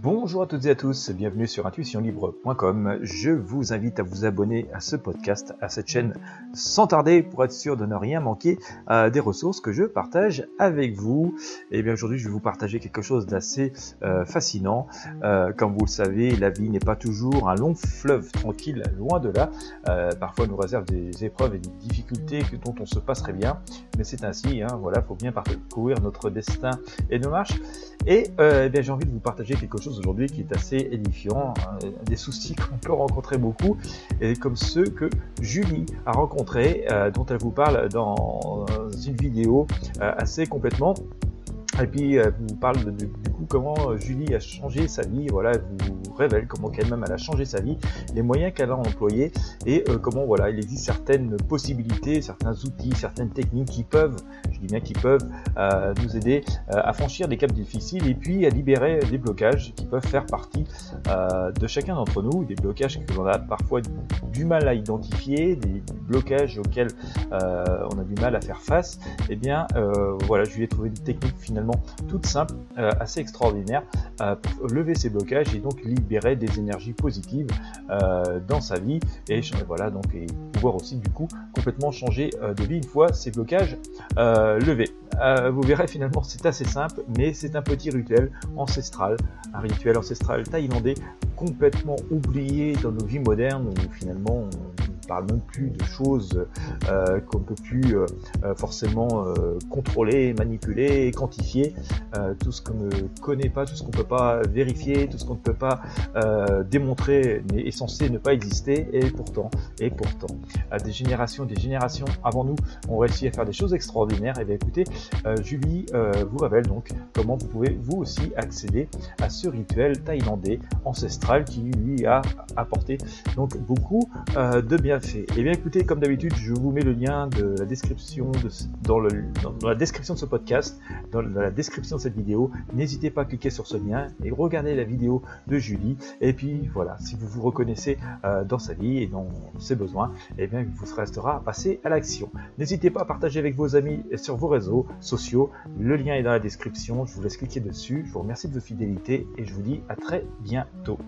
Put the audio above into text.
Bonjour à toutes et à tous, bienvenue sur intuitionlibre.com. Je vous invite à vous abonner à ce podcast, à cette chaîne sans tarder pour être sûr de ne rien manquer euh, des ressources que je partage avec vous. Et bien aujourd'hui, je vais vous partager quelque chose d'assez euh, fascinant. Euh, comme vous le savez, la vie n'est pas toujours un long fleuve tranquille, loin de là. parfois, nous réserve des épreuves et des difficultés dont on se passerait bien, mais c'est ainsi. Hein, voilà, faut bien parcourir notre destin et nos marches. Et eh bien, j'ai envie de vous partager quelque chose aujourd'hui qui est assez édifiant, hein, des soucis qu'on peut rencontrer beaucoup, et comme ceux que Julie a rencontrés, euh, dont elle vous parle dans une vidéo euh, assez complètement. Et puis, elle vous parle de, du comment Julie a changé sa vie. Voilà, elle vous révèle comment elle-même elle a changé sa vie, les moyens qu'elle a employés et euh, comment voilà, il existe certaines possibilités, certains outils, certaines techniques qui peuvent je dis bien qui peuvent euh, nous aider euh, à franchir des caps difficiles et puis à libérer des blocages qui peuvent faire partie euh, de chacun d'entre nous, des blocages que l'on a parfois du mal à identifier, des blocages auxquels on a du mal à faire face. Et eh bien voilà, je lui ai trouvé une technique finalement toute simple, assez extraordinaire pour lever ces blocages et donc libérer des énergies positives dans sa vie et voilà donc pouvoir aussi du coup complètement changer de vie une fois ces blocages euh. Euh, vous verrez finalement c'est assez simple, mais c'est un petit rituel ancestral, un rituel ancestral thaïlandais complètement oublié dans nos vies modernes où finalement parle même plus de choses euh, qu'on peut plus euh, euh, forcément contrôler, manipuler, quantifier. tout ce qu'on ne connaît pas, tout ce qu'on ne peut pas vérifier, tout ce qu'on ne peut pas démontrer est censé ne pas exister. Et pourtant, et pourtant, à des générations, des générations avant nous ont réussi à faire des choses extraordinaires. Et bien écoutez, Julie vous révèle donc comment vous pouvez vous aussi accéder à ce rituel thaïlandais ancestral qui lui a apporté donc beaucoup de bien fait. Et eh bien écoutez, comme d'habitude, je vous mets le lien de la description de, dans, la description de ce podcast, dans, la description de cette vidéo. N'hésitez pas à cliquer sur ce lien et regardez la vidéo de Julie. Et puis voilà, si vous vous reconnaissez euh, dans sa vie et dans ses besoins, eh bien il vous restera à passer à l'action. N'hésitez pas à partager avec vos amis sur vos réseaux sociaux. Le lien est dans la description. Je vous laisse cliquer dessus. Je vous remercie de votre fidélité et je vous dis à très bientôt.